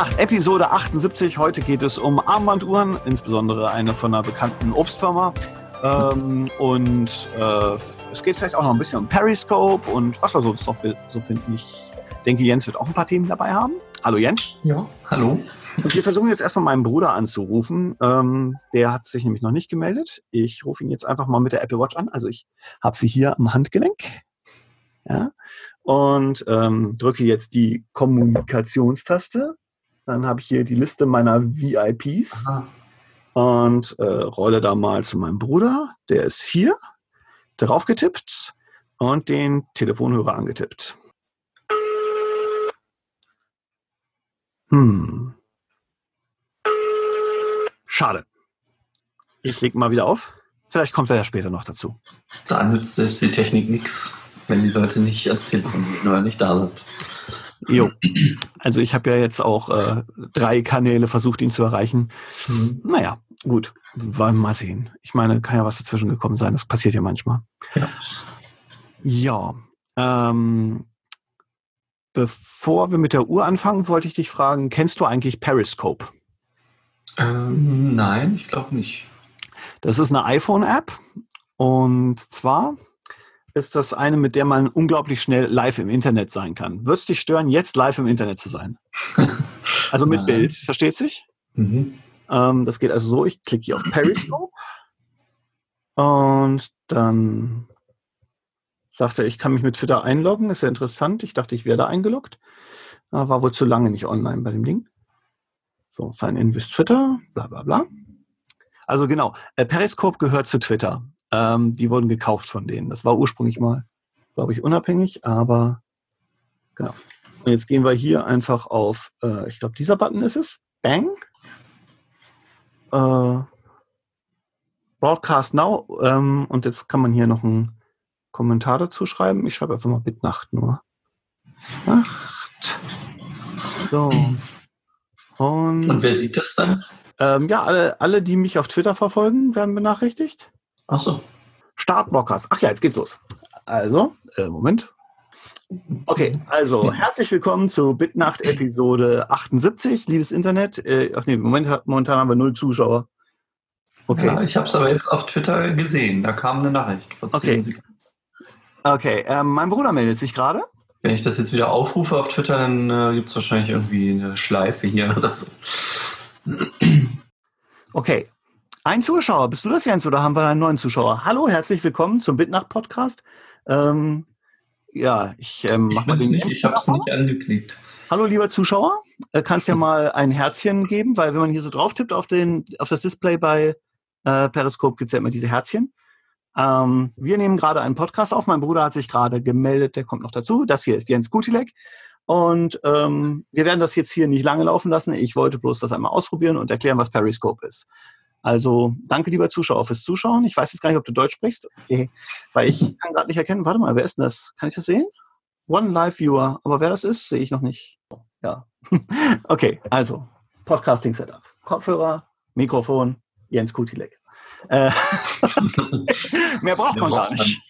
Bitnacht, Episode 78. Heute geht es um Armbanduhren, insbesondere eine von einer bekannten Obstfirma. Ähm, und äh, es geht vielleicht auch noch ein bisschen um Periscope und was wir sonst noch so finden. Ich denke, Jens wird auch ein paar Themen dabei haben. Hallo Jens. Ja, hallo. Und wir versuchen jetzt erstmal meinen Bruder anzurufen. Ähm, der hat sich nämlich noch nicht gemeldet. Ich rufe ihn jetzt einfach mal mit der Apple Watch an. Also ich habe sie hier am Handgelenk. Ja. Und ähm, drücke jetzt die Kommunikationstaste. Dann habe ich hier die Liste meiner VIPs. Aha. Und äh, rolle da mal zu meinem Bruder. Der ist hier. Darauf getippt und den Telefonhörer angetippt. Hm. Schade. Ich leg mal wieder auf. Vielleicht kommt er ja später noch dazu. Da nützt selbst die Technik nichts, wenn die Leute nicht ans Telefon gehen oder nicht da sind. Jo. Also ich habe ja jetzt auch äh, drei Kanäle versucht, ihn zu erreichen. Mhm. Naja, gut. Wollen wir mal sehen. Ich meine, kann ja was dazwischen gekommen sein. Das passiert ja manchmal. Ja. Ja. Ähm, bevor wir mit der Uhr anfangen, wollte ich dich fragen, kennst du eigentlich Periscope? Ähm, nein, ich glaube nicht. Das ist eine iPhone-App und zwar ist das eine, mit der man unglaublich schnell live im Internet sein kann. Würde es dich stören, jetzt live im Internet zu sein? also mit Bild, versteht sich? Mhm. Ähm, das geht also so, ich klicke hier auf Periscope und dann sagt er, ich kann mich mit Twitter einloggen, ist ja interessant. Ich dachte, ich wäre da eingeloggt. War wohl zu lange nicht online bei dem Ding. So, Sign in with Twitter, bla bla bla. Also genau, äh, Periscope gehört zu Twitter. Ähm, die wurden gekauft von denen. Das war ursprünglich mal, glaube ich, unabhängig, aber genau. Und jetzt gehen wir hier einfach auf, äh, ich glaube, dieser Button ist es. Bang. Äh, Broadcast Now. Ähm, und jetzt kann man hier noch einen Kommentar dazu schreiben. Ich schreibe einfach mal Bitnacht nur. Nacht. So. Und, Und wer sieht das dann? Ähm, ja, alle, alle, die mich auf Twitter verfolgen, werden benachrichtigt. Ach so. Startblockers. Ach ja, jetzt geht's los. Also, äh, Moment. Okay, also herzlich willkommen zu Bitnacht Episode 78, liebes Internet. Äh, ach nee, Moment, momentan haben wir null Zuschauer. Okay. Ja, ich habe es aber jetzt auf Twitter gesehen. Da kam eine Nachricht vor 10 okay. Sekunden. Okay, ähm, mein Bruder meldet sich gerade. Wenn ich das jetzt wieder aufrufe auf Twitter, dann äh, gibt es wahrscheinlich irgendwie eine Schleife hier oder so. Okay. Ein Zuschauer, bist du das Jens oder haben wir einen neuen Zuschauer? Hallo, herzlich willkommen zum Bitnacht-Podcast. Ähm, ja, ich ähm, mach mal den nicht, Ich habe es nicht angeklickt. Hallo, lieber Zuschauer. Äh, kannst ja mal ein Herzchen geben, weil wenn man hier so drauf tippt auf, den, auf das Display bei äh, Periscope, gibt es ja immer diese Herzchen. Ähm, wir nehmen gerade einen Podcast auf. Mein Bruder hat sich gerade gemeldet, der kommt noch dazu. Das hier ist Jens Gutilek. Und ähm, wir werden das jetzt hier nicht lange laufen lassen. Ich wollte bloß das einmal ausprobieren und erklären, was Periscope ist. Also danke, lieber Zuschauer, fürs Zuschauen. Ich weiß jetzt gar nicht, ob du Deutsch sprichst, okay. weil ich kann gerade nicht erkennen. Warte mal, wer ist denn das? Kann ich das sehen? One Live Viewer. Aber wer das ist, sehe ich noch nicht. Ja. okay, also Podcasting Setup. Kopfhörer, Mikrofon, Jens Kutilek. Äh, mehr braucht man gar nicht.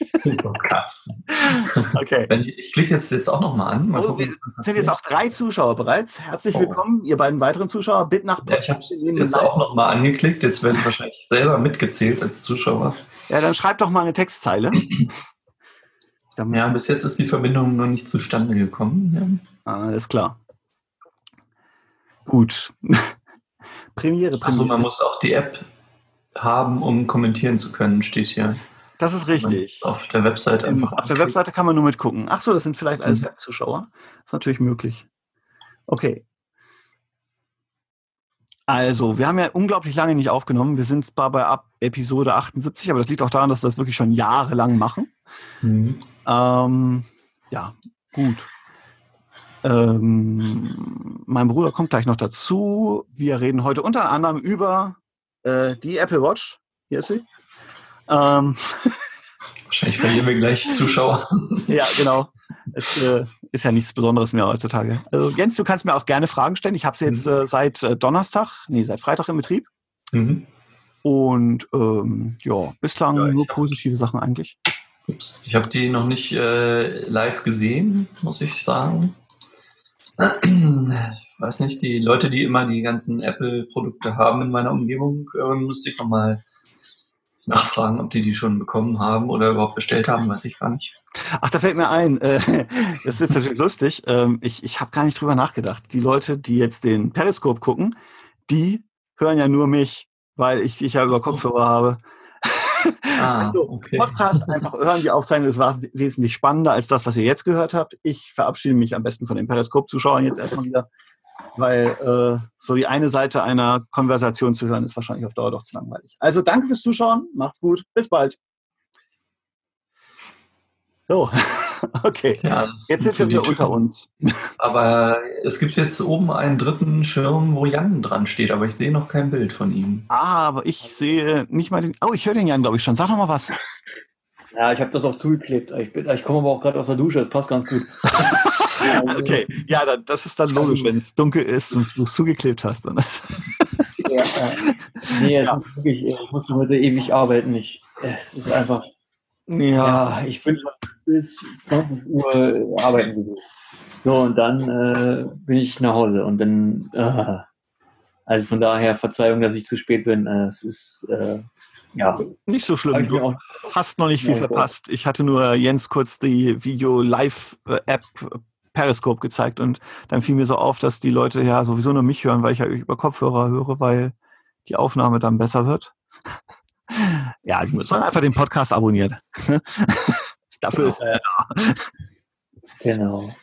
okay. Ich, ich klicke jetzt, jetzt auch nochmal an. Mal oh, gucken, sind jetzt auch drei Zuschauer bereits. Herzlich oh. willkommen, ihr beiden weiteren Zuschauer. Bitte nach ja, Ich habe jetzt auch nochmal angeklickt. Jetzt werde ich wahrscheinlich selber mitgezählt als Zuschauer. Ja, dann schreib doch mal eine Textzeile. ja, bis jetzt ist die Verbindung noch nicht zustande gekommen. Ja. Ah, alles klar. Gut. Premiere, Premiere. Also man muss auch die App haben, um kommentieren zu können, steht hier. Das ist richtig. Auf der Webseite einfach. Auf der Webseite kann man nur mitgucken. Ach so, das sind vielleicht alles mhm. Webzuschauer. Das ist natürlich möglich. Okay. Also, wir haben ja unglaublich lange nicht aufgenommen. Wir sind zwar bei ab Episode 78, aber das liegt auch daran, dass wir das wirklich schon jahrelang machen. Mhm. Ähm, ja, gut. Ähm, mein Bruder kommt gleich noch dazu. Wir reden heute unter anderem über äh, die Apple Watch. Hier ist sie. Ähm. Wahrscheinlich verlieren wir gleich Zuschauer. ja, genau. Es äh, ist ja nichts Besonderes mehr heutzutage. Also Jens, du kannst mir auch gerne Fragen stellen. Ich habe sie jetzt mhm. äh, seit äh, Donnerstag, nee, seit Freitag im Betrieb. Mhm. Und ähm, ja, bislang ja, nur positive hab, Sachen eigentlich. Ups. Ich habe die noch nicht äh, live gesehen, muss ich sagen. Weiß nicht, die Leute, die immer die ganzen Apple-Produkte haben in meiner Umgebung, äh, müsste ich nochmal nachfragen, ob die die schon bekommen haben oder überhaupt bestellt haben, weiß ich gar nicht. Ach, da fällt mir ein, äh, das ist natürlich lustig. Ähm, ich ich habe gar nicht drüber nachgedacht. Die Leute, die jetzt den Periscope gucken, die hören ja nur mich, weil ich dich ja über Kopfhörer habe. Ah, also, okay. Podcast einfach hören, die Aufzeichnung ist wesentlich spannender als das, was ihr jetzt gehört habt. Ich verabschiede mich am besten von den Periscope-Zuschauern jetzt erstmal wieder, weil äh, so die eine Seite einer Konversation zu hören, ist wahrscheinlich auf Dauer doch zu langweilig. Also danke fürs Zuschauen, macht's gut, bis bald. So. Okay, ja, jetzt sind wir wieder unter uns. Aber es gibt jetzt oben einen dritten Schirm, wo Jan dran steht, aber ich sehe noch kein Bild von ihm. Ah, aber ich sehe nicht mal den. Oh, ich höre den Jan, glaube ich, schon. Sag doch mal was. Ja, ich habe das auch zugeklebt. Ich, ich komme aber auch gerade aus der Dusche, das passt ganz gut. okay, ja, dann, das ist dann logisch, wenn es dunkel ist und du es zugeklebt hast. Dann ja, äh, nee, es ja. ist wirklich, ich musste heute ewig arbeiten. Ich, es ist einfach ja, ich bin schon bis 20 Uhr arbeiten gewesen. So, und dann äh, bin ich nach Hause und dann, äh, also von daher Verzeihung, dass ich zu spät bin. Äh, es ist, äh, ja. Nicht so schlimm. Du hast noch nicht viel ja, verpasst. Ich hatte nur Jens kurz die Video-Live-App Periscope gezeigt und dann fiel mir so auf, dass die Leute ja sowieso nur mich hören, weil ich ja über Kopfhörer höre, weil die Aufnahme dann besser wird. Ja, ich muss einfach den Podcast abonnieren. Dafür genau. ist er ja da. Genau.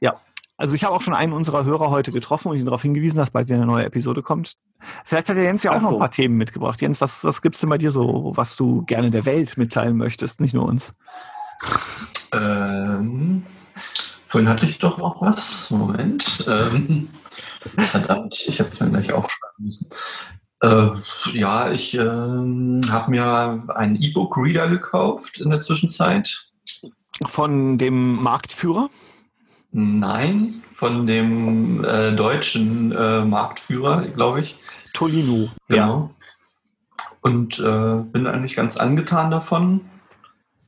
Ja, also ich habe auch schon einen unserer Hörer heute getroffen und ihn darauf hingewiesen, dass bald wieder eine neue Episode kommt. Vielleicht hat der Jens ja auch so. noch ein paar Themen mitgebracht. Jens, was, was gibt es denn bei dir so, was du gerne der Welt mitteilen möchtest, nicht nur uns? Ähm, vorhin hatte ich doch noch was. Moment. Ähm, verdammt, ich hätte es mir gleich aufschreiben müssen. Äh, ja, ich äh, habe mir einen E-Book-Reader gekauft in der Zwischenzeit. Von dem Marktführer? Nein, von dem äh, deutschen äh, Marktführer, glaube ich. Tolino. Genau. Ja. Und äh, bin eigentlich ganz angetan davon.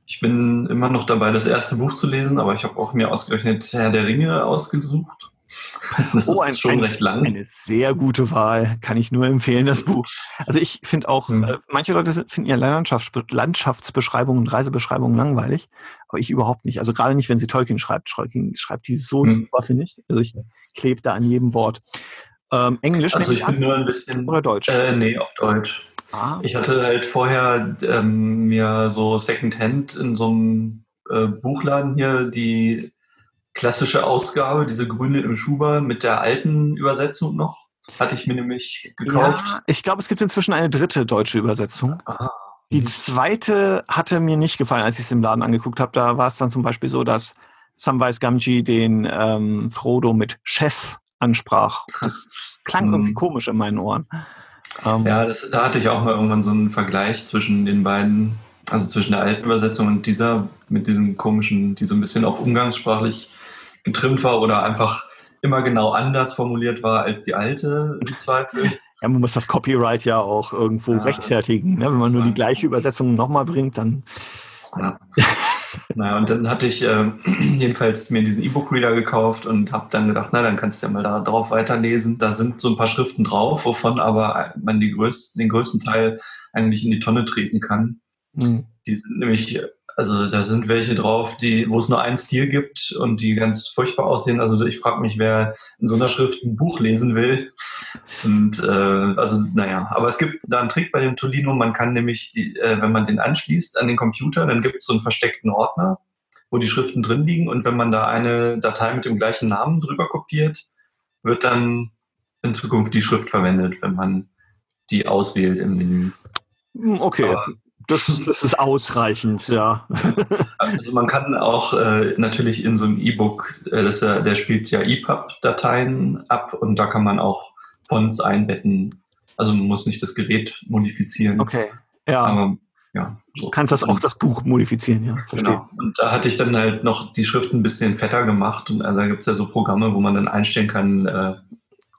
Ich bin immer noch dabei, das erste Buch zu lesen, aber ich habe auch mir ausgerechnet Herr der Ringe ausgesucht. Das oh, ist ein, schon ein, recht lang. Eine sehr gute Wahl, kann ich nur empfehlen, das Buch. Also ich finde auch, mhm. äh, manche Leute finden ja Landschafts Landschaftsbeschreibungen und Reisebeschreibungen langweilig, aber ich überhaupt nicht. Also gerade nicht, wenn sie Tolkien schreibt. Tolkien schreibt die so mhm. super, finde ich. Also ich klebe da an jedem Wort. Ähm, Englisch? Also ich bin nur ein bisschen... Oder Deutsch? Äh, nee, auf Deutsch. Ah. Ich hatte halt vorher ähm, mir so Secondhand in so einem äh, Buchladen hier die klassische Ausgabe, diese grüne im Schuber mit der alten Übersetzung noch. Hatte ich mir nämlich gekauft. Ja, ich glaube, es gibt inzwischen eine dritte deutsche Übersetzung. Aha. Die zweite hatte mir nicht gefallen, als ich es im Laden angeguckt habe. Da war es dann zum Beispiel so, dass Samwise Gamgee den ähm, Frodo mit Chef ansprach. Das klang irgendwie hm. komisch in meinen Ohren. Ähm, ja, das, da hatte ich auch mal irgendwann so einen Vergleich zwischen den beiden, also zwischen der alten Übersetzung und dieser, mit diesen komischen, die so ein bisschen auf umgangssprachlich getrimmt war oder einfach immer genau anders formuliert war als die alte im Zweifel. Ja, man muss das Copyright ja auch irgendwo ja, rechtfertigen. Ne? Wenn man nur die gleiche Übersetzung nochmal bringt, dann. Ja. naja, und dann hatte ich äh, jedenfalls mir diesen E-Book-Reader gekauft und habe dann gedacht, na, dann kannst du ja mal da drauf weiterlesen. Da sind so ein paar Schriften drauf, wovon aber man größten, den größten Teil eigentlich in die Tonne treten kann. Mhm. Die sind nämlich also da sind welche drauf, die, wo es nur einen Stil gibt und die ganz furchtbar aussehen. Also ich frage mich, wer in so einer Schrift ein Buch lesen will. Und äh, also naja, aber es gibt da einen Trick bei dem Tolino. Man kann nämlich, die, äh, wenn man den anschließt an den Computer, dann gibt es so einen versteckten Ordner, wo die Schriften drin liegen. Und wenn man da eine Datei mit dem gleichen Namen drüber kopiert, wird dann in Zukunft die Schrift verwendet, wenn man die auswählt im Menü. Hm, okay, aber das, das ist ausreichend, ja. Also man kann auch äh, natürlich in so einem E-Book, äh, äh, der spielt ja EPUB-Dateien ab und da kann man auch Fonts einbetten. Also man muss nicht das Gerät modifizieren. Okay, ja. Aber, ja so. Du kannst das auch das Buch modifizieren, ja. Verstehe. Genau. Und da hatte ich dann halt noch die Schrift ein bisschen fetter gemacht und also da gibt es ja so Programme, wo man dann einstellen kann, äh,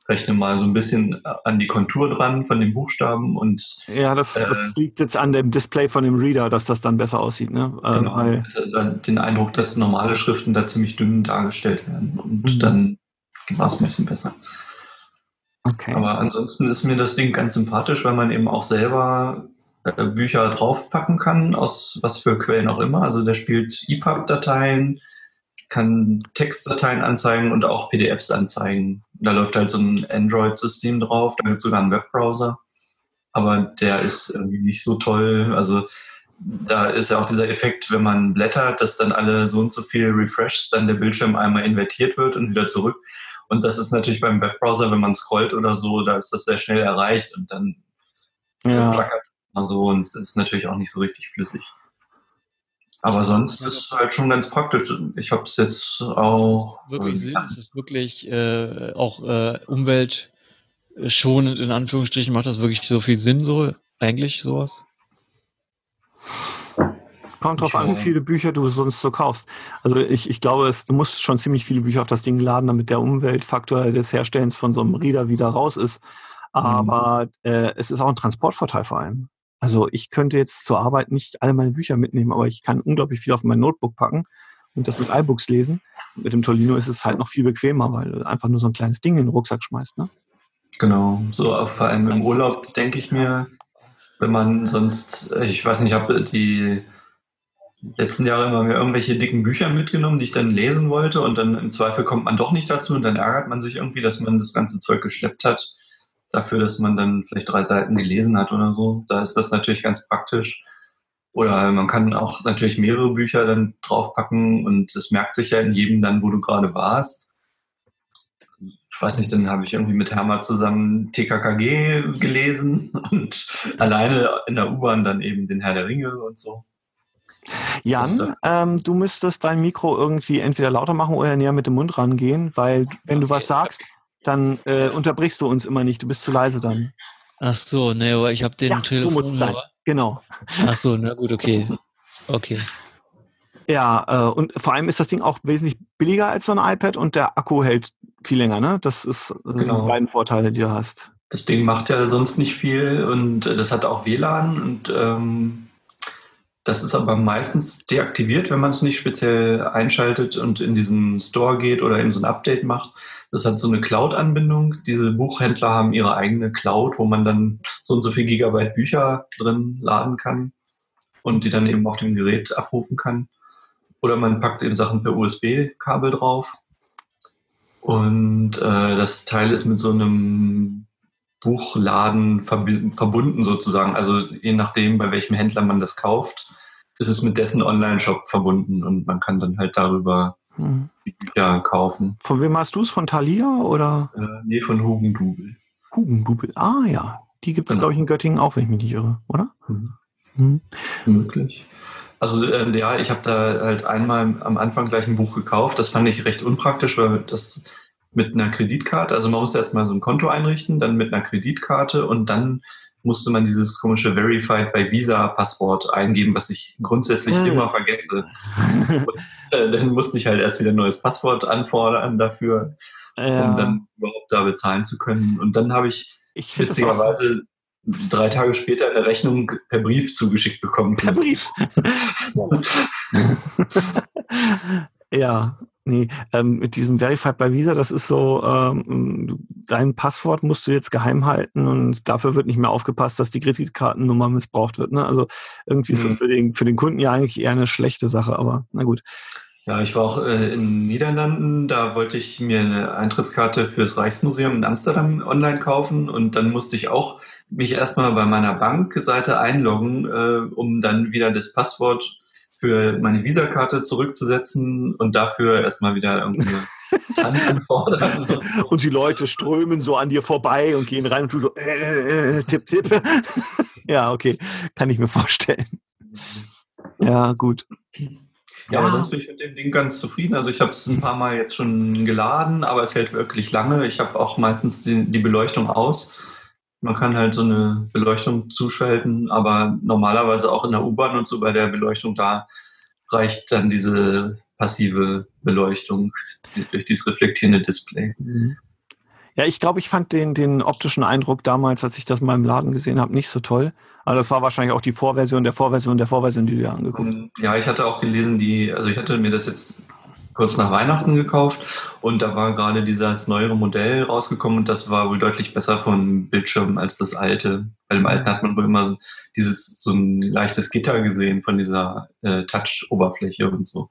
rechne mal so ein bisschen an die Kontur dran von den Buchstaben und ja, das, äh, das liegt jetzt an dem Display von dem Reader, dass das dann besser aussieht, ne? Ähm, genau. Weil, den Eindruck, dass normale Schriften da ziemlich dünn dargestellt werden und mhm. dann war es ein bisschen besser. Okay. Aber ansonsten ist mir das Ding ganz sympathisch, weil man eben auch selber äh, Bücher draufpacken kann, aus was für Quellen auch immer. Also der spielt EPUB-Dateien, kann Textdateien anzeigen und auch PDFs anzeigen. Da läuft halt so ein Android-System drauf, da gibt es sogar einen Webbrowser. Aber der ist irgendwie nicht so toll. Also da ist ja auch dieser Effekt, wenn man blättert, dass dann alle so und so viel Refreshs, dann der Bildschirm einmal invertiert wird und wieder zurück. Und das ist natürlich beim Webbrowser, wenn man scrollt oder so, da ist das sehr schnell erreicht und dann ja. flackert man so und es ist natürlich auch nicht so richtig flüssig. Aber sonst ist es halt schon ganz praktisch. Ich habe es jetzt auch. Wirklich Sinn? Ist es wirklich äh, auch äh, umweltschonend in Anführungsstrichen? Macht das wirklich so viel Sinn, so eigentlich sowas? Kommt drauf an, wie viele Bücher du sonst so kaufst. Also ich, ich glaube, es, du musst schon ziemlich viele Bücher auf das Ding laden, damit der Umweltfaktor des Herstellens von so einem Reader wieder raus ist. Aber mhm. äh, es ist auch ein Transportvorteil vor allem. Also ich könnte jetzt zur Arbeit nicht alle meine Bücher mitnehmen, aber ich kann unglaublich viel auf mein Notebook packen und das mit iBooks lesen. Mit dem Tolino ist es halt noch viel bequemer, weil du einfach nur so ein kleines Ding in den Rucksack schmeißt. Ne? Genau, so vor allem im Urlaub denke ich mir, wenn man sonst, ich weiß nicht, ich habe die letzten Jahre immer mir irgendwelche dicken Bücher mitgenommen, die ich dann lesen wollte und dann im Zweifel kommt man doch nicht dazu und dann ärgert man sich irgendwie, dass man das ganze Zeug geschleppt hat, dafür, dass man dann vielleicht drei Seiten gelesen hat oder so. Da ist das natürlich ganz praktisch. Oder man kann auch natürlich mehrere Bücher dann draufpacken und es merkt sich ja in jedem dann, wo du gerade warst ich weiß nicht, dann habe ich irgendwie mit Hermer zusammen TKKG gelesen und alleine in der U-Bahn dann eben den Herr der Ringe und so. Jan, ähm, du müsstest dein Mikro irgendwie entweder lauter machen oder näher mit dem Mund rangehen, weil wenn okay. du was sagst, dann äh, unterbrichst du uns immer nicht. Du bist zu leise dann. Ach so, ne, ich habe den ja, Telefon. So muss es sein. Genau. Ach so, na gut, okay. Okay. Ja, äh, und vor allem ist das Ding auch wesentlich billiger als so ein iPad und der Akku hält viel länger, ne? Das ist das genau. die beiden Vorteile, die du hast. Das Ding macht ja sonst nicht viel und das hat auch WLAN und ähm, das ist aber meistens deaktiviert, wenn man es nicht speziell einschaltet und in diesen Store geht oder in so ein Update macht. Das hat so eine Cloud-Anbindung. Diese Buchhändler haben ihre eigene Cloud, wo man dann so und so viel Gigabyte Bücher drin laden kann und die dann eben auf dem Gerät abrufen kann. Oder man packt eben Sachen per USB-Kabel drauf. Und äh, das Teil ist mit so einem Buchladen verbunden sozusagen. Also je nachdem, bei welchem Händler man das kauft, ist es mit dessen Online-Shop verbunden und man kann dann halt darüber hm. die Bücher kaufen. Von wem hast du es? Von Thalia oder? Äh, nee, von Hugendubel. Hugendubel, ah ja. Die gibt es, genau. glaube ich, in Göttingen auch, wenn ich mich nicht irre, oder? Mhm. Mhm. Möglich. Also äh, ja, ich habe da halt einmal am Anfang gleich ein Buch gekauft. Das fand ich recht unpraktisch, weil das mit einer Kreditkarte, also man musste erstmal so ein Konto einrichten, dann mit einer Kreditkarte und dann musste man dieses komische Verified by Visa Passwort eingeben, was ich grundsätzlich ja. immer vergesse. und, äh, dann musste ich halt erst wieder ein neues Passwort anfordern dafür, ja. um dann überhaupt da bezahlen zu können. Und dann habe ich, ich witzigerweise drei Tage später eine Rechnung per Brief zugeschickt bekommen. Per Brief? ja, nee, ähm, mit diesem Verified by Visa, das ist so, ähm, dein Passwort musst du jetzt geheim halten und dafür wird nicht mehr aufgepasst, dass die Kreditkartennummer missbraucht wird. Ne? Also irgendwie ist mhm. das für den, für den Kunden ja eigentlich eher eine schlechte Sache, aber na gut. Ja, ich war auch äh, in den Niederlanden, da wollte ich mir eine Eintrittskarte fürs Reichsmuseum in Amsterdam online kaufen und dann musste ich auch mich erstmal bei meiner Bankseite einloggen, äh, um dann wieder das Passwort für meine Visakarte zurückzusetzen und dafür erstmal wieder irgendeine Tante anfordern. Und die Leute strömen so an dir vorbei und gehen rein und du so, äh, äh, tipp, tipp. ja, okay, kann ich mir vorstellen. Ja, gut. Ja, aber sonst bin ich mit dem Ding ganz zufrieden. Also ich habe es ein paar Mal jetzt schon geladen, aber es hält wirklich lange. Ich habe auch meistens die, die Beleuchtung aus man kann halt so eine Beleuchtung zuschalten, aber normalerweise auch in der U-Bahn und so bei der Beleuchtung da reicht dann diese passive Beleuchtung durch dieses reflektierende Display. Mhm. Ja, ich glaube, ich fand den, den optischen Eindruck damals, als ich das mal im Laden gesehen habe, nicht so toll. Aber das war wahrscheinlich auch die Vorversion der Vorversion der Vorversion, die du dir angeguckt hast. Ja, ich hatte auch gelesen, die, also ich hatte mir das jetzt kurz nach Weihnachten gekauft und da war gerade dieses neuere Modell rausgekommen und das war wohl deutlich besser vom Bildschirm als das alte. Bei dem alten hat man wohl immer so dieses so ein leichtes Gitter gesehen von dieser äh, Touch-Oberfläche und so.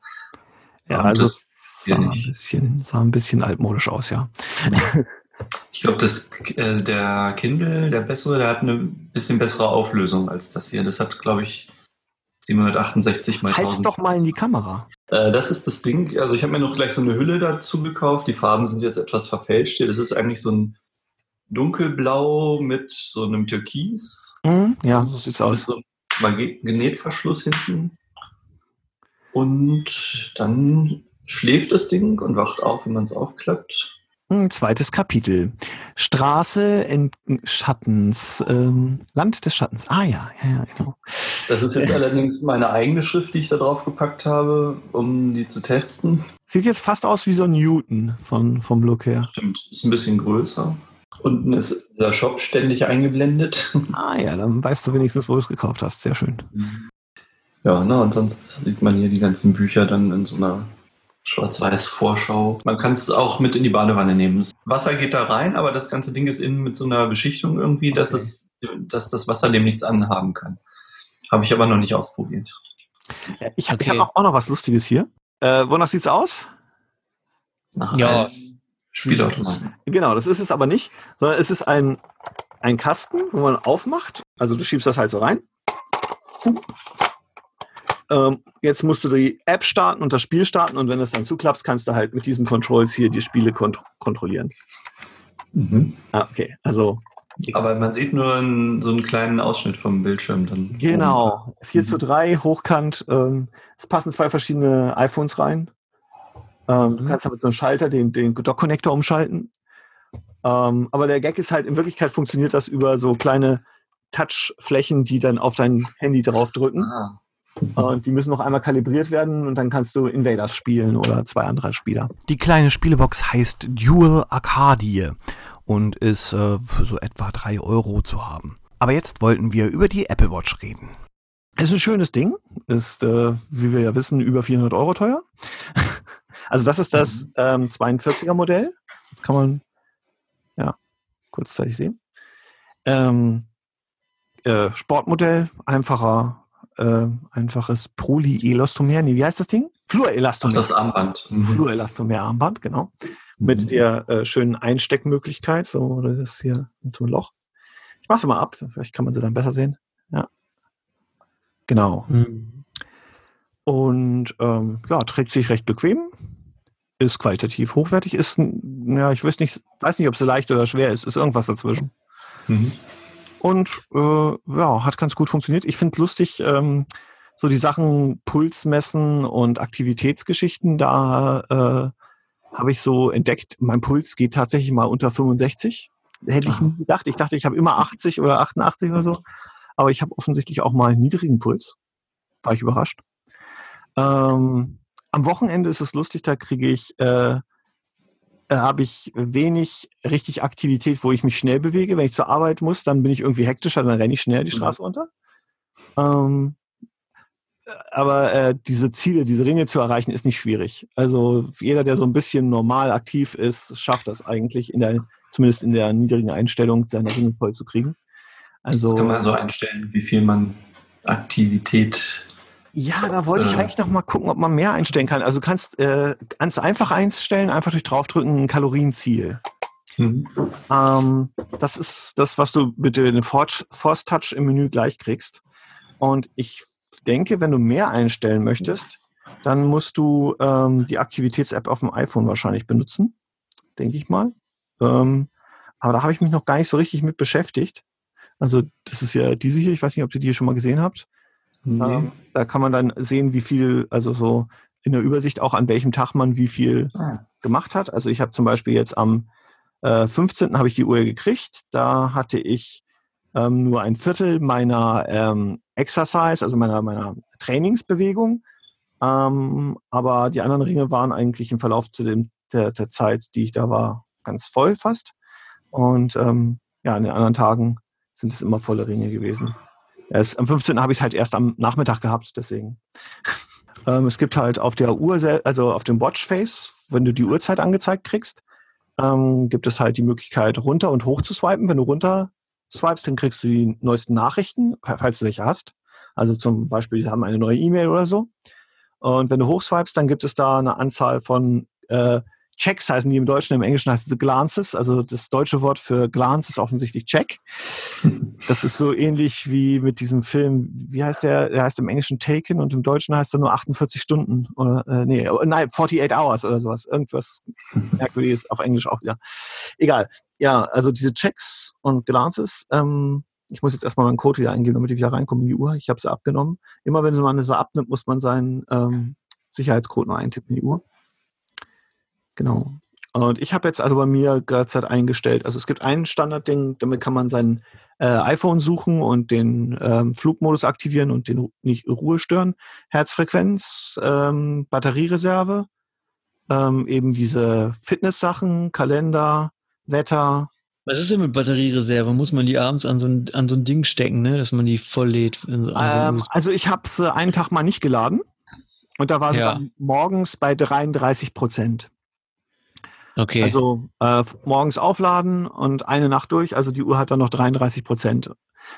Ja, also das sah ein, bisschen, sah ein bisschen altmodisch aus, ja. Ich glaube, das äh, der Kindle, der bessere, der hat eine bisschen bessere Auflösung als das hier. Das hat, glaube ich, 768 mal 1000. Halt's doch mal in die Kamera. Äh, das ist das Ding. Also ich habe mir noch gleich so eine Hülle dazu gekauft. Die Farben sind jetzt etwas verfälscht hier. Das ist eigentlich so ein dunkelblau mit so einem Türkis. Mhm, ja, so sieht's aus. So Magnetverschluss hinten. Und dann schläft das Ding und wacht auf, wenn man es aufklappt. Ein zweites Kapitel. Straße in Schattens, ähm, Land des Schattens. Ah ja, ja, ja, genau. Das ist jetzt allerdings meine eigene Schrift, die ich da drauf gepackt habe, um die zu testen. Sieht jetzt fast aus wie so ein Newton von, vom Look her. Stimmt, ist ein bisschen größer. Unten ist dieser Shop ständig eingeblendet. Ah ja, dann weißt du wenigstens, wo du es gekauft hast. Sehr schön. Ja, na, und sonst sieht man hier die ganzen Bücher dann in so einer Schwarz-Weiß-Vorschau. Man kann es auch mit in die Badewanne nehmen. Das Wasser geht da rein, aber das ganze Ding ist innen mit so einer Beschichtung irgendwie, okay. dass, es, dass das Wasser dem nichts anhaben kann. Habe ich aber noch nicht ausprobiert. Ich habe okay. hab auch noch was Lustiges hier. Äh, wonach es aus? Nach ja. Spielautomaten. Genau, das ist es aber nicht, sondern es ist ein, ein Kasten, wo man aufmacht. Also du schiebst das halt so rein. Ähm, jetzt musst du die App starten und das Spiel starten und wenn du es dann zuklappst, kannst du halt mit diesen Controls hier die Spiele kont kontrollieren. Mhm. Ah, okay, also. Aber man sieht nur einen, so einen kleinen Ausschnitt vom Bildschirm dann. Genau, 4 zu 3, hochkant. Ähm, es passen zwei verschiedene iPhones rein. Ähm, mhm. Du kannst aber so einen Schalter, den, den Dock-Connector umschalten. Ähm, aber der Gag ist halt, in Wirklichkeit funktioniert das über so kleine Touchflächen, die dann auf dein Handy draufdrücken. Ah. Und die müssen noch einmal kalibriert werden und dann kannst du Invaders spielen oder zwei andere Spieler. Die kleine Spielebox heißt Dual Arcadie und ist äh, für so etwa drei Euro zu haben. Aber jetzt wollten wir über die Apple Watch reden. Ist ein schönes Ding, ist, äh, wie wir ja wissen, über 400 Euro teuer. also das ist das ähm, 42er Modell. Das kann man ja kurzzeitig sehen. Ähm, äh, Sportmodell, einfacher äh, einfaches Polyelastomer. Nee, wie heißt das Ding? Fluorelastomer. das Armband. Mhm. Fluorelastomer-Armband, genau. Mhm. Mit der äh, schönen Einsteckmöglichkeit. So, das ist hier so ein Loch. Ich mache sie mal ab, vielleicht kann man sie dann besser sehen. Ja. Genau. Mhm. Und ähm, ja, trägt sich recht bequem, ist qualitativ hochwertig, ist, ja, ich weiß nicht, weiß nicht, ob sie leicht oder schwer ist, ist irgendwas dazwischen. Mhm. Und äh, ja, hat ganz gut funktioniert. Ich finde lustig, ähm, so die Sachen Puls messen und Aktivitätsgeschichten, da äh, habe ich so entdeckt, mein Puls geht tatsächlich mal unter 65. Hätte ich nie gedacht. Ich dachte, ich habe immer 80 oder 88 oder so. Aber ich habe offensichtlich auch mal einen niedrigen Puls. War ich überrascht. Ähm, am Wochenende ist es lustig, da kriege ich äh, äh, habe ich wenig richtig Aktivität, wo ich mich schnell bewege. Wenn ich zur Arbeit muss, dann bin ich irgendwie hektischer, dann renne ich schnell die mhm. Straße runter. Ähm, aber äh, diese Ziele, diese Ringe zu erreichen, ist nicht schwierig. Also jeder, der so ein bisschen normal aktiv ist, schafft das eigentlich, in der, zumindest in der niedrigen Einstellung, seine Ringe voll zu kriegen. Also, das kann man so einstellen, wie viel man Aktivität ja, da wollte ich äh. eigentlich noch mal gucken, ob man mehr einstellen kann. Also du kannst äh, ganz einfach einstellen, einfach durch draufdrücken, ein Kalorienziel. Mhm. Ähm, das ist das, was du mit dem Force Touch im Menü gleich kriegst. Und ich denke, wenn du mehr einstellen möchtest, dann musst du ähm, die Aktivitäts-App auf dem iPhone wahrscheinlich benutzen, denke ich mal. Ähm, aber da habe ich mich noch gar nicht so richtig mit beschäftigt. Also das ist ja diese hier, ich weiß nicht, ob ihr die hier schon mal gesehen habt. Nee. Ähm, da kann man dann sehen, wie viel, also so in der Übersicht auch an welchem Tag man wie viel ah. gemacht hat. Also ich habe zum Beispiel jetzt am äh, 15. habe ich die Uhr gekriegt. Da hatte ich ähm, nur ein Viertel meiner ähm, Exercise, also meiner, meiner Trainingsbewegung. Ähm, aber die anderen Ringe waren eigentlich im Verlauf zu dem, der, der Zeit, die ich da war, ganz voll fast. Und ähm, ja, an den anderen Tagen sind es immer volle Ringe gewesen. Es, am 15. habe ich es halt erst am Nachmittag gehabt, deswegen. Ähm, es gibt halt auf der Uhr, also auf dem Watchface, wenn du die Uhrzeit angezeigt kriegst, ähm, gibt es halt die Möglichkeit, runter und hoch zu swipen. Wenn du runter swipest, dann kriegst du die neuesten Nachrichten, falls du welche hast. Also zum Beispiel, die haben eine neue E-Mail oder so. Und wenn du hochswipest, dann gibt es da eine Anzahl von äh, Checks heißen die im Deutschen, im Englischen heißt es Glances. Also das deutsche Wort für Glance ist offensichtlich Check. Das ist so ähnlich wie mit diesem Film, wie heißt der? Der heißt im Englischen Taken und im Deutschen heißt er nur 48 Stunden oder äh, nee, oh, nein, 48 Hours oder sowas. Irgendwas merkwürdiges auf Englisch auch wieder. Egal. Ja, also diese Checks und Glances, ähm, ich muss jetzt erstmal meinen Code wieder eingeben, damit ich wieder reinkomme in die Uhr. Ich habe sie abgenommen. Immer wenn man sie abnimmt, muss man seinen ähm, Sicherheitscode noch eintippen in die Uhr. Genau. Und ich habe jetzt also bei mir derzeit eingestellt, also es gibt ein Standardding, damit kann man sein äh, iPhone suchen und den ähm, Flugmodus aktivieren und den nicht Ruhe stören. Herzfrequenz, ähm, Batteriereserve, ähm, eben diese Fitness-Sachen, Kalender, Wetter. Was ist denn mit Batteriereserve? Muss man die abends an so ein, an so ein Ding stecken, ne? dass man die voll lädt? So ähm, also ich habe sie einen Tag mal nicht geladen und da war sie ja. morgens bei 33 Prozent. Okay. Also äh, morgens aufladen und eine Nacht durch, also die Uhr hat dann noch 33 Prozent.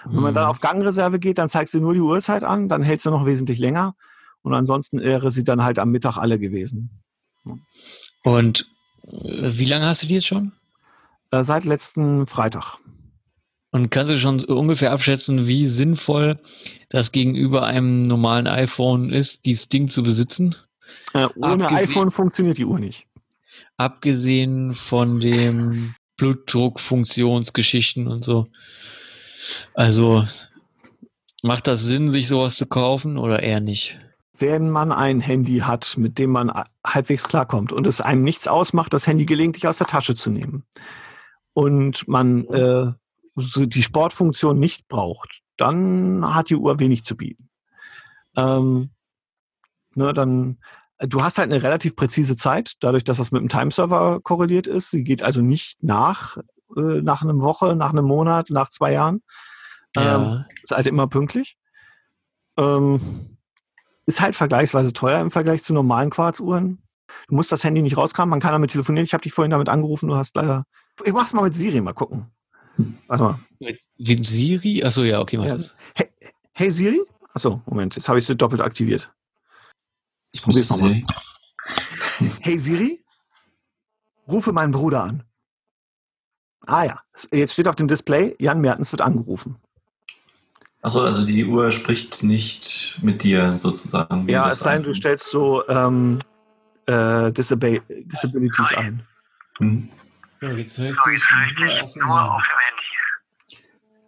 Wenn man dann mhm. auf Gangreserve geht, dann zeigst du nur die Uhrzeit an, dann hält sie noch wesentlich länger und ansonsten wäre sie dann halt am Mittag alle gewesen. Und äh, wie lange hast du die jetzt schon? Äh, seit letzten Freitag. Und kannst du schon ungefähr abschätzen, wie sinnvoll das gegenüber einem normalen iPhone ist, dieses Ding zu besitzen? Äh, ohne Abgesehen iPhone funktioniert die Uhr nicht abgesehen von dem Blutdruckfunktionsgeschichten und so. Also macht das Sinn, sich sowas zu kaufen oder eher nicht? Wenn man ein Handy hat, mit dem man halbwegs klarkommt und es einem nichts ausmacht, das Handy gelegentlich aus der Tasche zu nehmen und man äh, so die Sportfunktion nicht braucht, dann hat die Uhr wenig zu bieten. Ähm, ne, dann Du hast halt eine relativ präzise Zeit, dadurch, dass das mit dem Timeserver korreliert ist. Sie geht also nicht nach, äh, nach einer Woche, nach einem Monat, nach zwei Jahren. Ja. Ähm, ist halt immer pünktlich. Ähm, ist halt vergleichsweise teuer im Vergleich zu normalen Quarzuhren. Du musst das Handy nicht rauskramen, man kann damit telefonieren. Ich habe dich vorhin damit angerufen, du hast leider. Ich mach's mal mit Siri, mal gucken. Warte mal. Mit, mit Siri? Achso, ja, okay, mach ja. das. Hey, hey Siri? Achso, Moment, jetzt habe ich sie doppelt aktiviert. Ich probiere es nochmal. Hey Siri, rufe meinen Bruder an. Ah ja, jetzt steht auf dem Display, Jan Mertens wird angerufen. Achso, also die Uhr spricht nicht mit dir sozusagen. Ja, es sei denn, du stellst so ähm, äh, Disab Disabilities ein. Hm. Ja, jetzt höre ich dich nur auf dem Handy.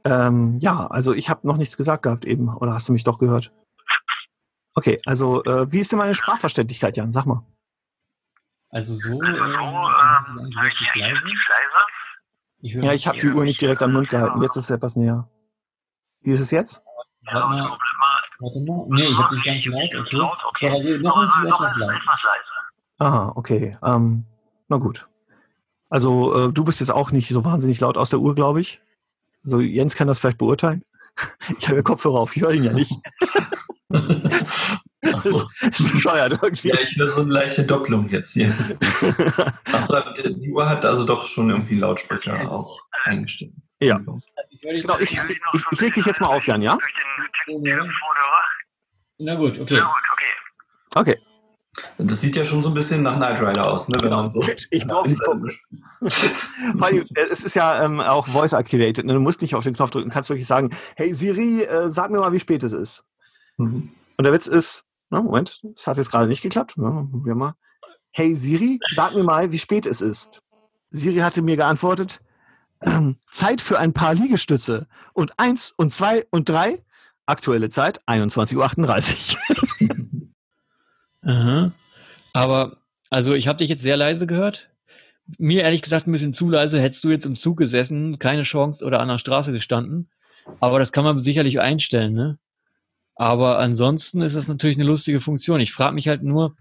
Ähm, ja, also ich habe noch nichts gesagt gehabt eben. Oder hast du mich doch gehört? Okay, also äh, wie ist denn meine Sprachverständlichkeit, Jan? Sag mal. Also so, also so ähm, ähm, richtig leise. Ich ja, ich habe die Uhr nicht direkt am Mund gehalten. Jetzt ist es etwas näher. Wie ist es jetzt? Warte mal. Warte mal. Nee, ich habe dich ganz laut. Okay. okay. Also noch ist es etwas leise. Aha, okay. Ähm, na gut. Also äh, du bist jetzt auch nicht so wahnsinnig laut aus der Uhr, glaube ich. So Jens kann das vielleicht beurteilen. Ich habe Kopfhörer auf, ich höre ihn ja nicht. Achso. Das ist bescheuert irgendwie. Ja, ich höre so eine leichte Doppelung jetzt hier. Achso, die Uhr hat also doch schon irgendwie Lautsprecher auch eingestellt. Ja. Genau, ich, ich, ich lege dich jetzt mal auf, Jan, ja? Na gut, okay. Okay. Das sieht ja schon so ein bisschen nach Knight Rider aus, ne? Wenn man so ich brauche. Weil es ist ja ähm, auch Voice activated. Ne? Du musst nicht auf den Knopf drücken, kannst wirklich sagen, hey Siri, äh, sag mir mal, wie spät es ist. Mhm. Und der Witz ist, na, Moment, das hat jetzt gerade nicht geklappt. Ja, wir mal. Hey Siri, sag mir mal, wie spät es ist. Siri hatte mir geantwortet, ähm, Zeit für ein paar Liegestütze. Und eins und zwei und drei, aktuelle Zeit 21.38 Uhr. Aber, also ich habe dich jetzt sehr leise gehört. Mir ehrlich gesagt ein bisschen zu leise. Hättest du jetzt im Zug gesessen, keine Chance oder an der Straße gestanden. Aber das kann man sicherlich einstellen, ne? Aber ansonsten ist das natürlich eine lustige Funktion. Ich frage mich halt nur,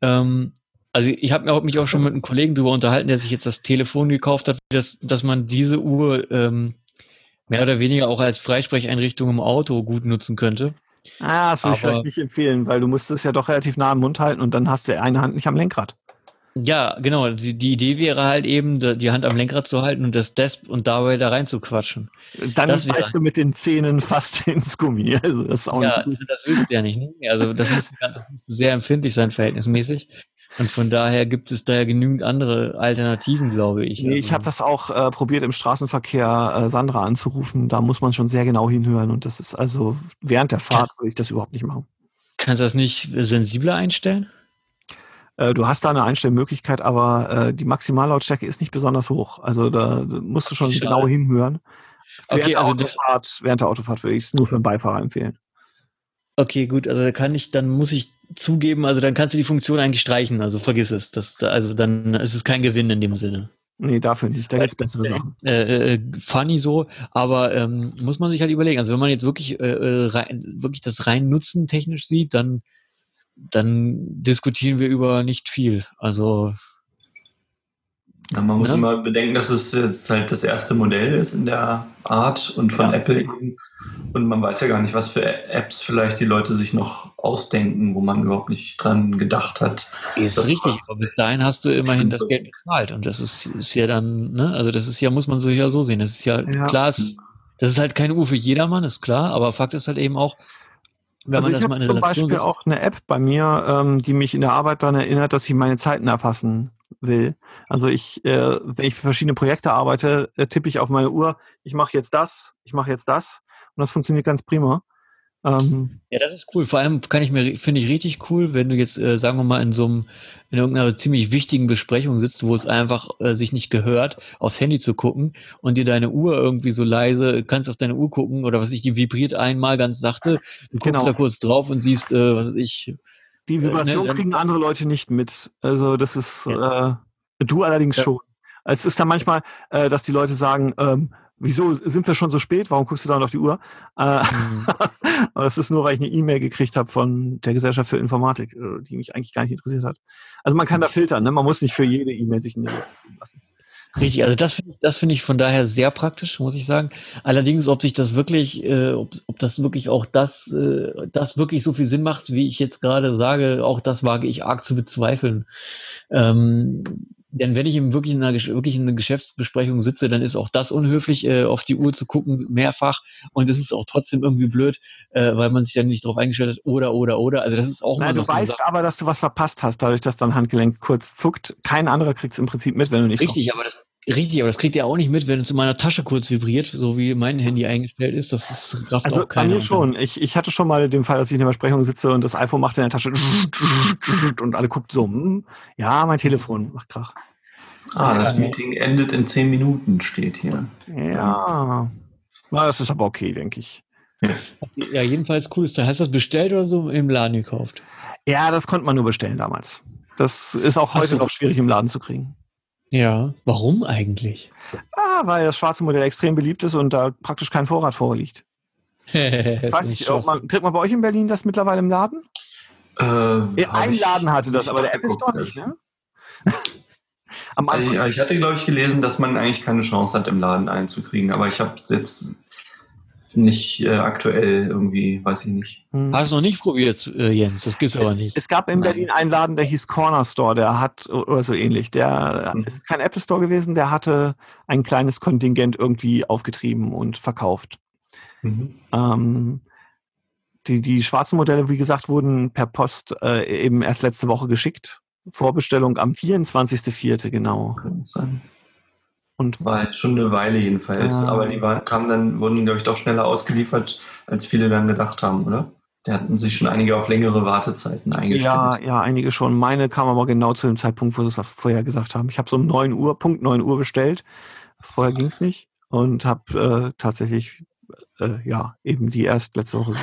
ähm, also ich habe mich auch schon mit einem Kollegen darüber unterhalten, der sich jetzt das Telefon gekauft hat, dass, dass man diese Uhr ähm, mehr oder weniger auch als Freisprecheinrichtung im Auto gut nutzen könnte. Ah, das würde ich vielleicht nicht empfehlen, weil du musst es ja doch relativ nah am Mund halten und dann hast du eine Hand nicht am Lenkrad. Ja, genau. Die, die Idee wäre halt eben, die Hand am Lenkrad zu halten und das Desk und dabei da rein zu quatschen. Dann das beißt du mit den Zähnen fast ins Gummi. Also das ist auch ja, das willst du ja nicht. Ne? Also das müsste, das müsste sehr empfindlich sein, verhältnismäßig. Und von daher gibt es da ja genügend andere Alternativen, glaube ich. Nee, ich habe das auch äh, probiert im Straßenverkehr äh, Sandra anzurufen. Da muss man schon sehr genau hinhören und das ist also während der Fahrt würde ich das überhaupt nicht machen. Kannst du das nicht sensibler einstellen? Äh, du hast da eine Einstellmöglichkeit, aber äh, die Maximallautstärke ist nicht besonders hoch. Also da musst du schon Schade. genau hinhören. Während, okay, also der Autofahrt, während der Autofahrt würde ich es nur für den Beifahrer empfehlen. Okay, gut, also da kann ich, dann muss ich zugeben, also dann kannst du die Funktion eigentlich streichen, also vergiss es. Das, also dann ist es kein Gewinn in dem Sinne. Nee, dafür nicht. Da gibt es bessere Sachen. Äh, äh, funny so, aber ähm, muss man sich halt überlegen. Also wenn man jetzt wirklich, äh, äh rein, wirklich das rein Nutzen technisch sieht, dann, dann diskutieren wir über nicht viel. Also ja, man muss ja. immer bedenken, dass es jetzt halt das erste Modell ist in der Art und von ja. Apple eben. Und man weiß ja gar nicht, was für Apps vielleicht die Leute sich noch ausdenken, wo man überhaupt nicht dran gedacht hat. Ist richtig, aber bis dahin hast du immerhin das Geld bezahlt. Und das ist, ist ja dann, ne, also das ist ja, muss man sich ja so sehen. Das ist ja, ja. klar, das ist halt keine Uhr für jedermann, ist klar, aber Fakt ist halt eben auch, wenn also ich in zum Beispiel ist, auch eine App bei mir, ähm, die mich in der Arbeit daran erinnert, dass ich meine Zeiten erfassen will. Also ich, äh, wenn ich für verschiedene Projekte arbeite, äh, tippe ich auf meine Uhr, ich mache jetzt das, ich mache jetzt das und das funktioniert ganz prima. Ähm, ja, das ist cool. Vor allem kann ich mir, finde ich richtig cool, wenn du jetzt, äh, sagen wir mal, in so einem, in irgendeiner ziemlich wichtigen Besprechung sitzt, wo es einfach äh, sich nicht gehört, aufs Handy zu gucken und dir deine Uhr irgendwie so leise, kannst auf deine Uhr gucken oder was ich, die vibriert einmal ganz sachte, du guckst genau. da kurz drauf und siehst, äh, was weiß ich, die äh, Vibration ne, kriegen andere Leute nicht mit. Also das ist ja. äh, du allerdings ja. schon. Es ist dann manchmal, äh, dass die Leute sagen, ähm, wieso sind wir schon so spät? Warum guckst du dann auf die Uhr? Äh, mhm. Aber das ist nur, weil ich eine E-Mail gekriegt habe von der Gesellschaft für Informatik, äh, die mich eigentlich gar nicht interessiert hat. Also man kann da filtern, ne? man muss nicht für jede E-Mail sich eine lassen. Richtig, also das finde ich, das finde ich von daher sehr praktisch, muss ich sagen. Allerdings, ob sich das wirklich, äh, ob, ob das wirklich auch das, äh, das wirklich so viel Sinn macht, wie ich jetzt gerade sage, auch das wage ich arg zu bezweifeln. Ähm, denn wenn ich eben wirklich in, einer, wirklich in einer Geschäftsbesprechung sitze, dann ist auch das unhöflich, äh, auf die Uhr zu gucken, mehrfach. Und es ist auch trotzdem irgendwie blöd, äh, weil man sich ja nicht darauf eingestellt hat, oder, oder, oder. Also das ist auch Nein, du weißt so aber, dass du was verpasst hast, dadurch, dass dein Handgelenk kurz zuckt. Kein anderer kriegt es im Prinzip mit, wenn du nicht Richtig, aber das, Richtig, aber das kriegt ihr auch nicht mit, wenn es in meiner Tasche kurz vibriert, so wie mein Handy eingestellt ist. Das ist rafft also auch keiner. Bei mir schon. Ich, ich hatte schon mal den Fall, dass ich in der Besprechung sitze und das iPhone macht in der Tasche und alle guckt so, hm, ja, mein Telefon macht Krach. Ah, das Meeting endet in zehn Minuten, steht hier. Ja. Na, das ist aber okay, denke ich. Ja. ja, jedenfalls cool ist. Hast du das bestellt oder so im Laden gekauft? Ja, das konnte man nur bestellen damals. Das ist auch heute noch schwierig im Laden zu kriegen. Ja, warum eigentlich? Ah, weil das schwarze Modell extrem beliebt ist und da praktisch kein Vorrat vorliegt. ich weiß nicht, man, kriegt man bei euch in Berlin das mittlerweile im Laden? Ähm, Ein Laden hatte das, aber der App ist doch nicht, ne? Am Anfang. Ja, ich hatte, glaube ich, gelesen, dass man eigentlich keine Chance hat, im Laden einzukriegen, aber ich habe es jetzt nicht äh, aktuell irgendwie, weiß ich nicht. Hm. Hast du noch nicht probiert, äh, Jens? Das gibt's aber nicht. Es gab in Berlin Nein. einen Laden, der hieß Corner Store, der hat, oder so ähnlich, der mhm. ist kein Apple Store gewesen, der hatte ein kleines Kontingent irgendwie aufgetrieben und verkauft. Mhm. Ähm, die, die schwarzen Modelle, wie gesagt, wurden per Post äh, eben erst letzte Woche geschickt. Vorbestellung am 24.04. genau. Kann sein. Und war schon eine Weile jedenfalls. Ja. Aber die waren, kamen dann, wurden, glaube ich, doch schneller ausgeliefert, als viele dann gedacht haben, oder? Da hatten sich schon einige auf längere Wartezeiten eingestellt. Ja, ja, einige schon. Meine kam aber genau zu dem Zeitpunkt, wo sie es vorher gesagt haben. Ich habe so um 9 Uhr, Punkt 9 Uhr bestellt. Vorher ging es nicht. Und habe äh, tatsächlich, äh, ja, eben die erst letzte Woche.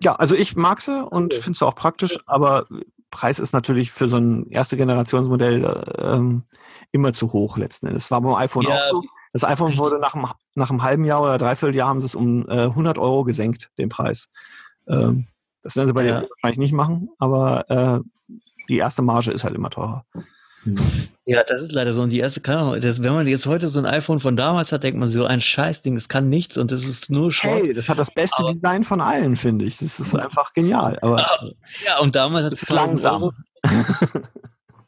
Ja, also ich mag sie und okay. finde sie auch praktisch, aber Preis ist natürlich für so ein erste Generationsmodell äh, ähm, immer zu hoch letzten Endes. Das war beim iPhone ja. auch so. Das iPhone wurde nach einem, nach einem halben Jahr oder dreiviertel Jahr haben sie es um äh, 100 Euro gesenkt, den Preis. Ähm, das werden sie bei ja. dir wahrscheinlich nicht machen, aber äh, die erste Marge ist halt immer teurer. Ja, das ist leider so. Und die erste Kamera, das, wenn man jetzt heute so ein iPhone von damals hat, denkt man so ein Scheißding, das kann nichts und das ist nur Schrott. Hey, das hat das beste aber, Design von allen, finde ich. Das ist einfach genial. Aber ja, und damals hat es langsam. Euro,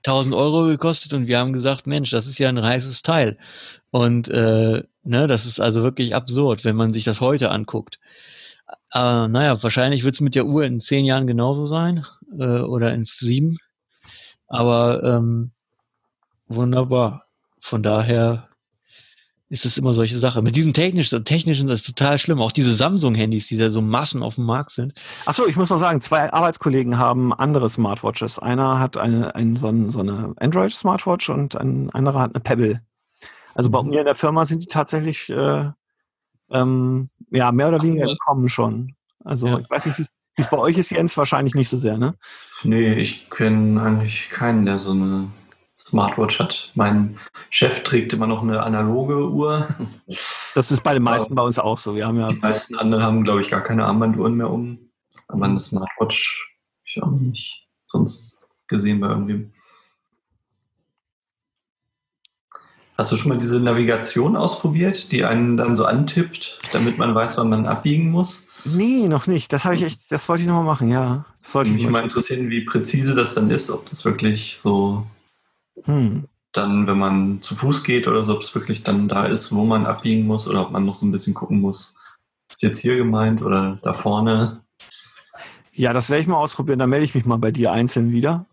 1000 Euro gekostet und wir haben gesagt, Mensch, das ist ja ein heißes Teil. Und äh, ne, das ist also wirklich absurd, wenn man sich das heute anguckt. Äh, naja, wahrscheinlich wird es mit der Uhr in zehn Jahren genauso sein äh, oder in sieben. Aber ähm, wunderbar. Von daher ist es immer solche Sache. Mit diesen technischen, technischen das ist total schlimm. Auch diese Samsung-Handys, die da so Massen auf dem Markt sind. Achso, ich muss noch sagen, zwei Arbeitskollegen haben andere Smartwatches. Einer hat eine, ein, so, ein, so eine Android-Smartwatch und ein anderer hat eine Pebble. Also bei mhm. mir in der Firma sind die tatsächlich äh, ähm, ja, mehr oder weniger gekommen schon. Also ja. ich weiß nicht, wie es bei euch ist, Jens, wahrscheinlich nicht so sehr, ne? Nee, ich kenne eigentlich keinen, der so eine Smartwatch hat. Mein Chef trägt immer noch eine analoge Uhr. Das ist bei den meisten bei uns auch so. Wir haben ja die meisten anderen haben, glaube ich, gar keine Armbanduhren mehr um. Aber eine Smartwatch habe ich auch nicht sonst gesehen bei irgendwem. Hast du schon mal diese Navigation ausprobiert, die einen dann so antippt, damit man weiß, wann man abbiegen muss? Nee, noch nicht. Das habe ich echt, das wollte ich noch mal machen, ja. Das sollte mich mal interessieren, wie präzise das dann ist, ob das wirklich so hm. dann, wenn man zu Fuß geht oder so, ob es wirklich dann da ist, wo man abbiegen muss oder ob man noch so ein bisschen gucken muss. Ist jetzt hier gemeint oder da vorne? Ja, das werde ich mal ausprobieren. Dann melde ich mich mal bei dir einzeln wieder.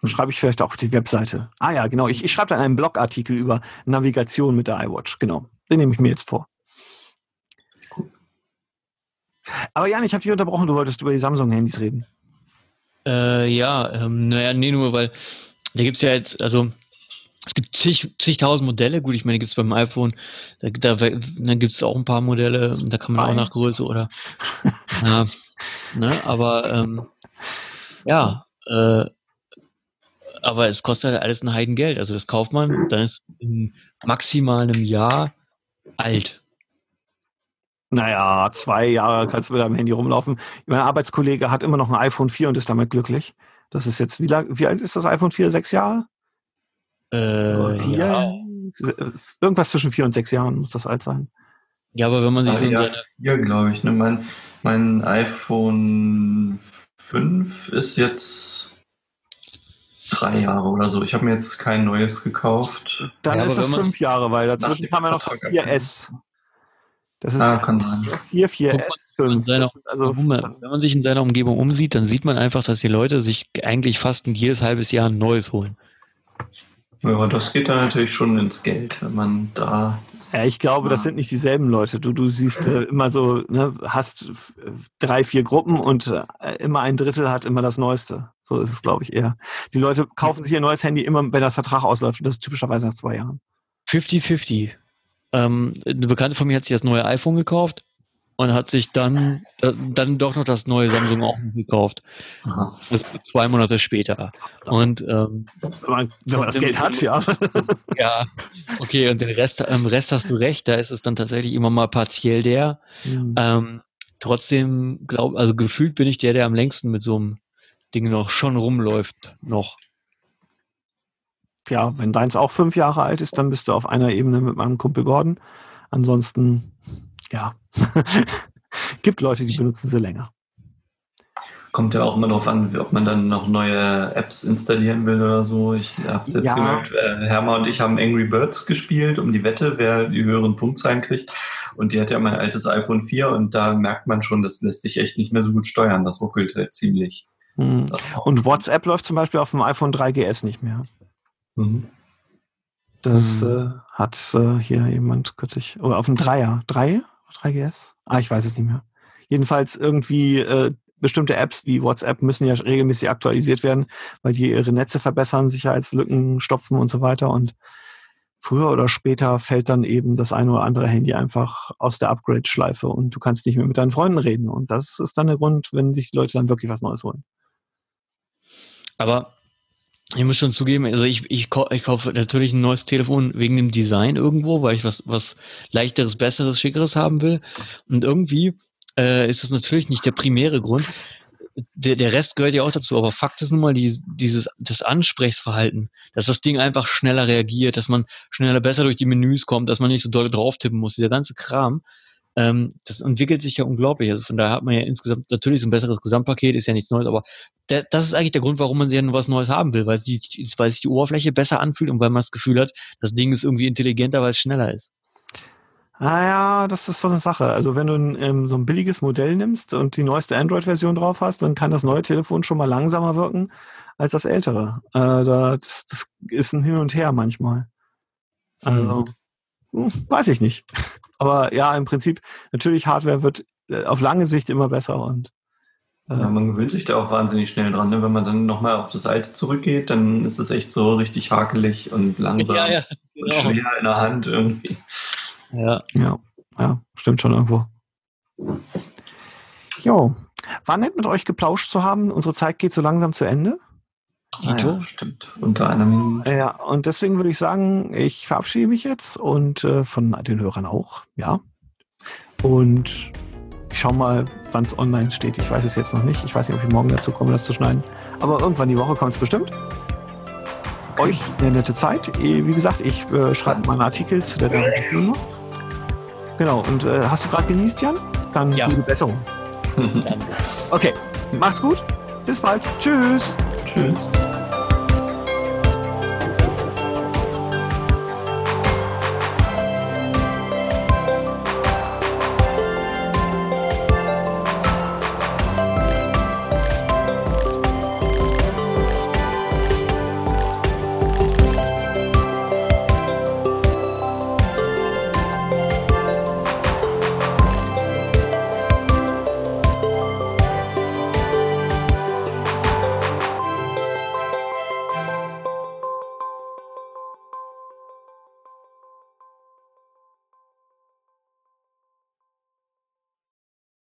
Dann schreibe ich vielleicht auch auf die Webseite. Ah ja, genau. Ich, ich schreibe dann einen Blogartikel über Navigation mit der iWatch. Genau. Den nehme ich mir jetzt vor. Aber Jan, ich habe dich unterbrochen. Du wolltest über die Samsung-Handys reden. Äh, ja, ähm, naja, nee, nur weil da gibt es ja jetzt, also es gibt zig, zigtausend Modelle. Gut, ich meine, gibt es beim iPhone, da, da, da gibt es auch ein paar Modelle, da kann man Nein. auch nach Größe oder. ja, ne, aber ähm, ja, äh, aber es kostet halt alles ein Heidengeld. Also das kauft man, dann ist in maximal einem Jahr alt. Naja, zwei Jahre kannst du mit deinem Handy rumlaufen. Mein Arbeitskollege hat immer noch ein iPhone 4 und ist damit glücklich. Das ist jetzt, wie, lang, wie alt ist das iPhone 4? Sechs Jahre? Äh, vier? Ja. Irgendwas zwischen vier und sechs Jahren muss das alt sein. Ja, aber wenn man sich so ja, vier, glaube ich. Ne? Mein, mein iPhone 5 ist jetzt drei Jahre oder so. Ich habe mir jetzt kein neues gekauft. Dann ja, ist es fünf Jahre, weil dazwischen kam ja noch das 4S. Das ist ah, kann sein. 4, 4S, 5. Seiner, also, wenn man sich in seiner Umgebung umsieht, dann sieht man einfach, dass die Leute sich eigentlich fast jedes halbes Jahr ein neues holen. Ja, das geht dann natürlich schon ins Geld, wenn man da. Ja, ich glaube, ja. das sind nicht dieselben Leute. Du, du siehst äh, immer so, ne, hast drei, vier Gruppen und äh, immer ein Drittel hat immer das Neueste. So ist es, glaube ich, eher. Die Leute kaufen sich ihr neues Handy immer, wenn der Vertrag ausläuft. Und das ist typischerweise nach zwei Jahren. 50-50. Ähm, eine Bekannte von mir hat sich das neue iPhone gekauft und hat sich dann, äh, dann doch noch das neue Samsung auch gekauft. Aha. Das zwei Monate später. Und ähm, wenn man, wenn man das Geld hat, ja. Ja, okay, und den Rest, ähm, Rest hast du recht, da ist es dann tatsächlich immer mal partiell der. Mhm. Ähm, trotzdem, glaub, also gefühlt bin ich der, der am längsten mit so einem Ding noch schon rumläuft, noch ja, wenn deins auch fünf Jahre alt ist, dann bist du auf einer Ebene mit meinem Kumpel Gordon. Ansonsten, ja, gibt Leute, die benutzen sie länger. Kommt ja auch immer darauf an, ob man dann noch neue Apps installieren will oder so. Ich habe es jetzt ja. gemerkt, äh, Herma und ich haben Angry Birds gespielt um die Wette, wer die höheren Punktzahlen kriegt. Und die hat ja mein altes iPhone 4 und da merkt man schon, das lässt sich echt nicht mehr so gut steuern. Das ruckelt halt ziemlich. Hm. Und WhatsApp läuft zum Beispiel auf dem iPhone 3GS nicht mehr. Mhm. Das mhm. äh, hat äh, hier jemand kürzlich, oder oh, auf dem Dreier, drei, 3GS? Ah, ich weiß es nicht mehr. Jedenfalls irgendwie äh, bestimmte Apps wie WhatsApp müssen ja regelmäßig aktualisiert werden, weil die ihre Netze verbessern, Sicherheitslücken stopfen und so weiter. Und früher oder später fällt dann eben das eine oder andere Handy einfach aus der Upgrade-Schleife und du kannst nicht mehr mit deinen Freunden reden. Und das ist dann der Grund, wenn sich die Leute dann wirklich was Neues holen. Aber ich muss schon zugeben, also ich, ich, ich kaufe natürlich ein neues Telefon wegen dem Design irgendwo, weil ich was, was leichteres, besseres, schickeres haben will. Und irgendwie äh, ist es natürlich nicht der primäre Grund. der, der Rest gehört ja auch dazu, aber Fakt ist nun mal die, dieses, das Ansprechverhalten, dass das Ding einfach schneller reagiert, dass man schneller besser durch die Menüs kommt, dass man nicht so doll drauf tippen muss, dieser ganze Kram, ähm, das entwickelt sich ja unglaublich. Also von daher hat man ja insgesamt natürlich so ein besseres Gesamtpaket, ist ja nichts Neues, aber der, das ist eigentlich der Grund, warum man sich ja nur was Neues haben will, weil, die, weil sich die Oberfläche besser anfühlt und weil man das Gefühl hat, das Ding ist irgendwie intelligenter, weil es schneller ist. Naja, ah das ist so eine Sache. Also wenn du ein, ähm, so ein billiges Modell nimmst und die neueste Android-Version drauf hast, dann kann das neue Telefon schon mal langsamer wirken als das ältere. Äh, das, das ist ein Hin und Her manchmal. Also, hm. weiß ich nicht. Aber ja, im Prinzip, natürlich, Hardware wird äh, auf lange Sicht immer besser und ja, man gewöhnt sich da auch wahnsinnig schnell dran. Ne? Wenn man dann nochmal auf das alte zurückgeht, dann ist es echt so richtig hakelig und langsam ja, ja, genau. und schwer in der Hand irgendwie. Ja. Ja, ja stimmt schon irgendwo. Jo, war nett mit euch geplauscht zu haben. Unsere Zeit geht so langsam zu Ende. Ah, ja, stimmt. Unter einer Minute. Ja, und deswegen würde ich sagen, ich verabschiede mich jetzt und äh, von den Hörern auch, ja. Und ich schau mal, wann es online steht. Ich weiß es jetzt noch nicht. Ich weiß nicht, ob ich morgen dazu komme, das zu schneiden. Aber irgendwann die Woche kommt es bestimmt. Euch eine nette Zeit. Wie gesagt, ich äh, schreibe mal einen Artikel zu der Nummer. Genau, und äh, hast du gerade genießt, Jan? Dann ja. gute Besserung. okay, macht's gut. Bis bald. Tschüss. Tschüss.